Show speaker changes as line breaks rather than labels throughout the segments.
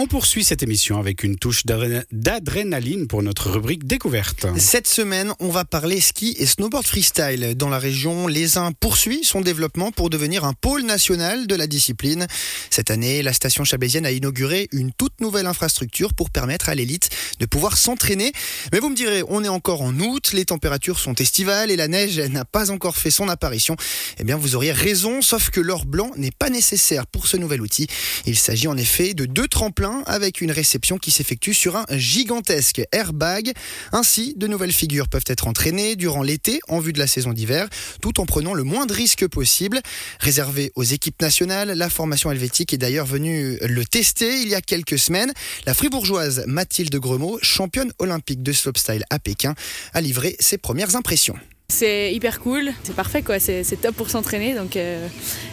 On poursuit cette émission avec une touche d'adrénaline pour notre rubrique découverte.
Cette semaine, on va parler ski et snowboard freestyle. Dans la région, les uns poursuit son développement pour devenir un pôle national de la discipline. Cette année, la station chablaisienne a inauguré une toute nouvelle infrastructure pour permettre à l'élite de pouvoir s'entraîner. Mais vous me direz, on est encore en août, les températures sont estivales et la neige n'a pas encore fait son apparition. Eh bien, vous auriez raison, sauf que l'or blanc n'est pas nécessaire pour ce nouvel outil. Il s'agit en effet de deux tremplins avec une réception qui s'effectue sur un gigantesque airbag. Ainsi, de nouvelles figures peuvent être entraînées durant l'été en vue de la saison d'hiver, tout en prenant le moins de risques possible. Réservé aux équipes nationales, la formation helvétique est d'ailleurs venue le tester il y a quelques semaines. La fribourgeoise Mathilde Gremaud, championne olympique de slopestyle à Pékin, a livré ses premières impressions.
C'est hyper cool, c'est parfait quoi, c'est top pour s'entraîner donc euh,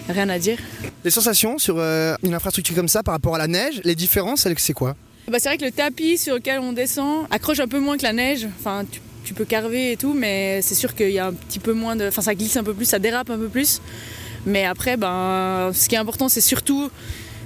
rien à dire.
Les sensations sur euh, une infrastructure comme ça par rapport à la neige, les différences, c'est quoi?
Bah, C'est vrai que le tapis sur lequel on descend accroche un peu moins que la neige, enfin tu, peux carver et tout, mais c'est sûr qu'il y a un petit peu moins de. Enfin ça glisse un peu plus, ça dérape un peu plus. Mais après, ben, ce qui est important c'est surtout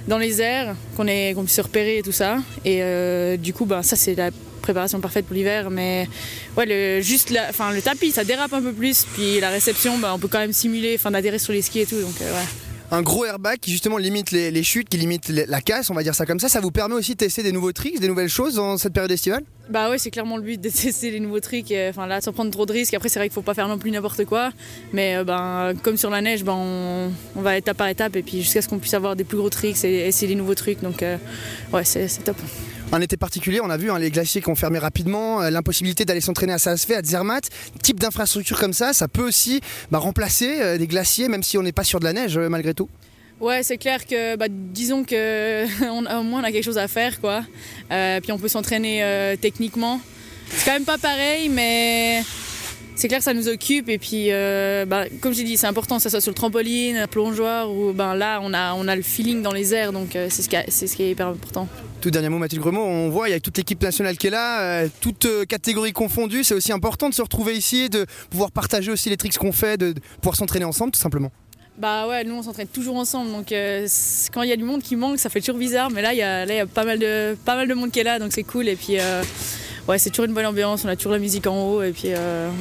dans les airs qu'on puisse se repérer et tout ça. Et euh, du coup, ben, ça c'est la préparation parfaite pour l'hiver. Mais ouais, le, juste la, le tapis, ça dérape un peu plus. Puis la réception, bah, on peut quand même simuler, enfin, d'adhérer sur les skis et tout. Donc, euh, ouais
un gros airbag qui justement limite les, chutes, qui limite la casse, on va dire ça comme ça. Ça vous permet aussi de tester des nouveaux tricks, des nouvelles choses dans cette période estivale?
Bah ouais, c'est clairement le but de tester les nouveaux tricks. Enfin là, sans prendre trop de risques. Après, c'est vrai qu'il faut pas faire non plus n'importe quoi. Mais euh, ben, comme sur la neige, ben, on, va étape par étape et puis jusqu'à ce qu'on puisse avoir des plus gros tricks et essayer des nouveaux trucs. Donc euh, ouais, c'est top
un été particulier. On a vu hein, les glaciers qui ont fermé rapidement, euh, l'impossibilité d'aller s'entraîner à Saasfé, à Zermatt. Type d'infrastructure comme ça, ça peut aussi bah, remplacer euh, des glaciers, même si on n'est pas sur de la neige euh, malgré tout.
Ouais, c'est clair que, bah, disons que au moins on a quelque chose à faire, quoi. puis on peut s'entraîner techniquement. C'est quand même pas pareil, mais c'est clair que ça nous occupe et puis bah, comme j'ai dit c'est important que ça soit sur le trampoline, plongeoir ou ben là on a on a le feeling dans les airs donc c'est ce c'est ce qui est hyper important.
Tout dernier mot, Mathilde Gremaud, on voit, il y a toute l'équipe nationale qui est là, euh, toutes euh, catégories confondues. C'est aussi important de se retrouver ici, de pouvoir partager aussi les tricks qu'on fait, de, pouvoir s'entraîner ensemble, tout simplement.
Bah ouais, nous on s'entraîne toujours ensemble, donc euh, quand il y a du monde qui manque, ça fait toujours bizarre, mais là il y a, y a pas, mal de, pas mal de monde qui est là, donc c'est cool. Et puis ouais, c'est toujours une bonne ambiance, on a toujours la musique en haut, et puis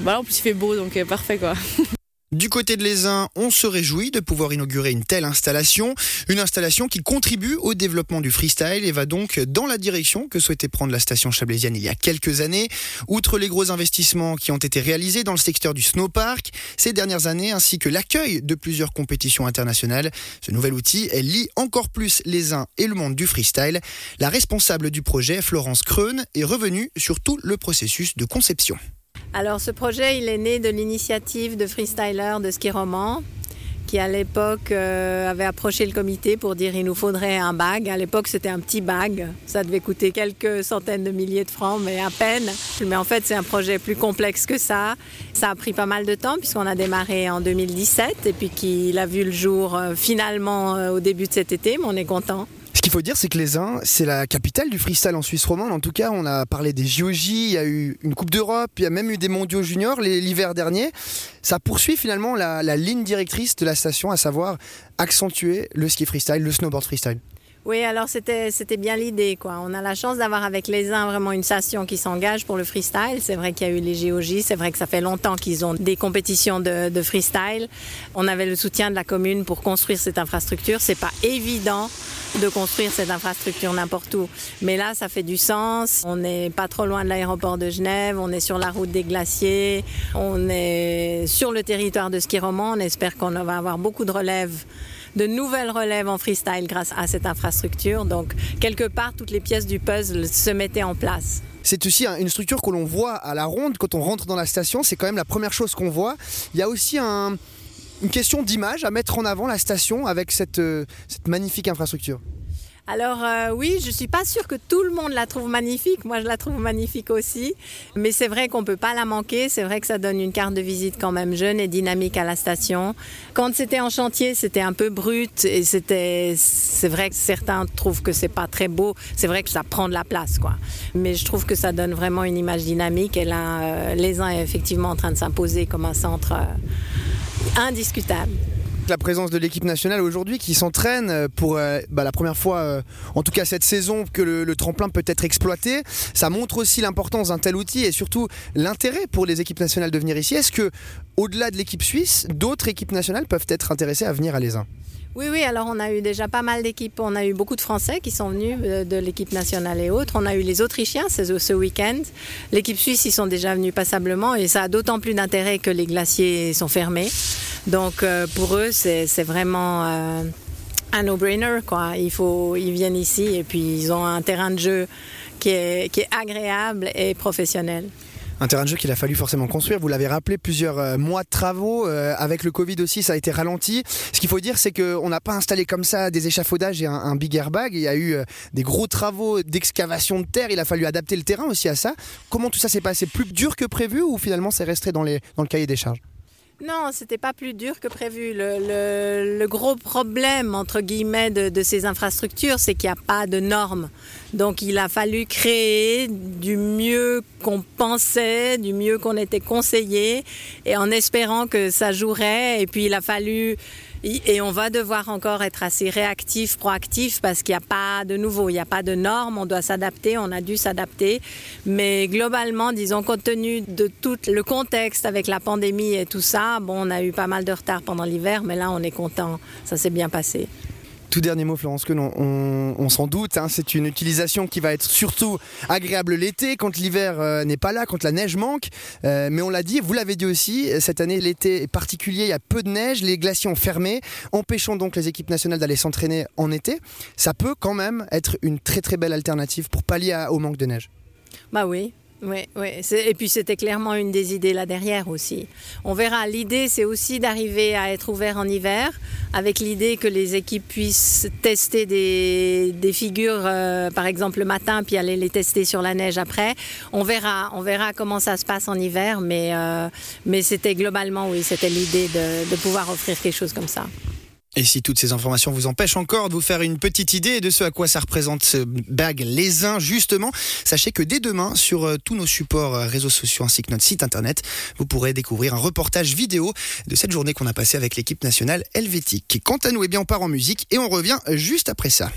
bah en plus il fait beau, donc parfait quoi.
Du côté de l'Aisin, on se réjouit de pouvoir inaugurer une telle installation, une installation qui contribue au développement du freestyle et va donc dans la direction que souhaitait prendre la station chablaisienne il y a quelques années. Outre les gros investissements qui ont été réalisés dans le secteur du snowpark ces dernières années, ainsi que l'accueil de plusieurs compétitions internationales, ce nouvel outil lie encore plus l'Aisin et le monde du freestyle. La responsable du projet, Florence Kreun, est revenue sur tout le processus de conception.
Alors ce projet, il est né de l'initiative de freestyler de ski roman qui à l'époque euh, avait approché le comité pour dire il nous faudrait un bag. À l'époque, c'était un petit bag. Ça devait coûter quelques centaines de milliers de francs, mais à peine. Mais en fait, c'est un projet plus complexe que ça. Ça a pris pas mal de temps puisqu'on a démarré en 2017 et puis qu'il a vu le jour euh, finalement euh, au début de cet été, mais on est content.
Ce qu'il faut dire, c'est que les Uns, c'est la capitale du freestyle en Suisse romande. En tout cas, on a parlé des JOJ, il y a eu une Coupe d'Europe, il y a même eu des mondiaux juniors l'hiver dernier. Ça poursuit finalement la ligne directrice de la station, à savoir accentuer le ski freestyle, le snowboard freestyle.
Oui, alors c'était c'était bien l'idée quoi. On a la chance d'avoir avec les uns vraiment une station qui s'engage pour le freestyle. C'est vrai qu'il y a eu les GOJ, c'est vrai que ça fait longtemps qu'ils ont des compétitions de, de, freestyle. On avait le soutien de la commune pour construire cette infrastructure. C'est pas évident de construire cette infrastructure n'importe où, mais là ça fait du sens. On n'est pas trop loin de l'aéroport de Genève, on est sur la route des glaciers, on est sur le territoire de ski roman. On espère qu'on va avoir beaucoup de relèves de nouvelles relèves en freestyle grâce à cette infrastructure. Donc, quelque part, toutes les pièces du puzzle se mettaient en place.
C'est aussi une structure que l'on voit à la ronde quand on rentre dans la station. C'est quand même la première chose qu'on voit. Il y a aussi une question d'image à mettre en avant la station avec cette euh, magnifique infrastructure.
Alors euh, oui, je suis pas sûre que tout le monde la trouve magnifique. Moi, je la trouve magnifique aussi. Mais c'est vrai qu'on peut pas la manquer. C'est vrai que ça donne une carte de visite quand même jeune et dynamique à la station. Quand c'était en chantier, c'était un peu brut et c'est vrai que certains trouvent que c'est pas très beau. C'est vrai que ça prend de la place, quoi. Mais je trouve que ça donne vraiment une image dynamique. Et là, euh, les uns est effectivement en train de s'imposer comme un centre indiscutable.
la présence de l'équipe nationale aujourd'hui qui s'entraîne pour euh, bah, la première fois, euh, en tout cas cette saison, que le, le, tremplin peut être exploité. Ça montre aussi l'importance d'un tel outil et surtout l'intérêt pour les équipes nationales de venir ici. Est-ce que, au-delà de l'équipe suisse, d'autres équipes nationales peuvent être intéressées à venir à l'ESIN
oui, oui, alors on a eu déjà pas mal d'équipes. On a eu beaucoup de Français qui sont venus de, de l'équipe nationale et autres. On a eu les Autrichiens ce, week-end. L'équipe suisse, ils sont déjà venus passablement et ça a d'autant plus d'intérêt que les glaciers sont fermés. Donc euh, pour eux, c'est vraiment euh, un no-brainer. Il ils viennent ici et puis ils ont un terrain de jeu qui est agréable et professionnel
un terrain de jeu qu'il a fallu forcément construire. Vous l'avez rappelé, plusieurs euh, mois de travaux. Euh, avec le Covid aussi, ça a été ralenti. Ce qu'il faut dire, c'est qu'on n'a pas installé comme ça des échafaudages et un, un big airbag. Il y a eu euh, des gros travaux d'excavation de terre. Il a fallu adapter le terrain aussi à ça. Comment tout ça s'est passé? Plus dur que prévu ou finalement c'est resté dans, le cahier des charges?
Non, c'était pas plus dur que prévu. Le, le, le gros problème, entre guillemets, de, de ces infrastructures, c'est qu'il n'y a pas de normes. Donc il a fallu créer du mieux qu'on pensait, du mieux qu'on était conseillé, et en espérant que ça jouerait. Et puis il a fallu et on va devoir encore être assez réactif, proactif, parce qu'il n'y a pas de nouveau, il n'y a pas de normes, on doit s'adapter, on a dû s'adapter. Mais globalement, disons, compte tenu de tout le contexte avec la pandémie et tout ça, bon, on a eu pas mal de retard pendant l'hiver, mais là, on est content, ça s'est bien passé.
Tout dernier mot, Florence, que on, s'en doute. Hein, c'est une utilisation qui va être surtout agréable l'été, quand l'hiver euh, n'est pas là, quand la neige manque. Euh, mais on l'a dit, vous l'avez dit aussi, cette année, l'été est particulier, il y a peu de neige, les glaciers ont fermé, empêchant donc les équipes nationales d'aller s'entraîner en été. Ça peut quand même être une très très belle alternative pour pallier au manque de neige.
Bah oui, oui, oui. Et puis c'était clairement une des idées là derrière aussi. On verra. L'idée, c'est aussi d'arriver à être ouvert en hiver, avec l'idée que les équipes puissent tester des, figures, euh, par exemple le matin, puis aller les tester sur la neige après. On verra, on verra comment ça se passe en hiver, mais, euh, mais c'était globalement, oui, c'était l'idée de, de pouvoir offrir quelque chose comme ça.
Et si toutes ces informations vous empêchent encore de vous faire une petite idée de ce à quoi ça représente ce bag les uns justement, sachez que dès demain sur euh, tous nos supports euh, réseaux sociaux ainsi que notre site internet, vous pourrez découvrir un reportage vidéo de cette journée qu'on a passée avec l'équipe nationale helvétique. Quant à nous, eh bien on part en musique et on revient juste après ça.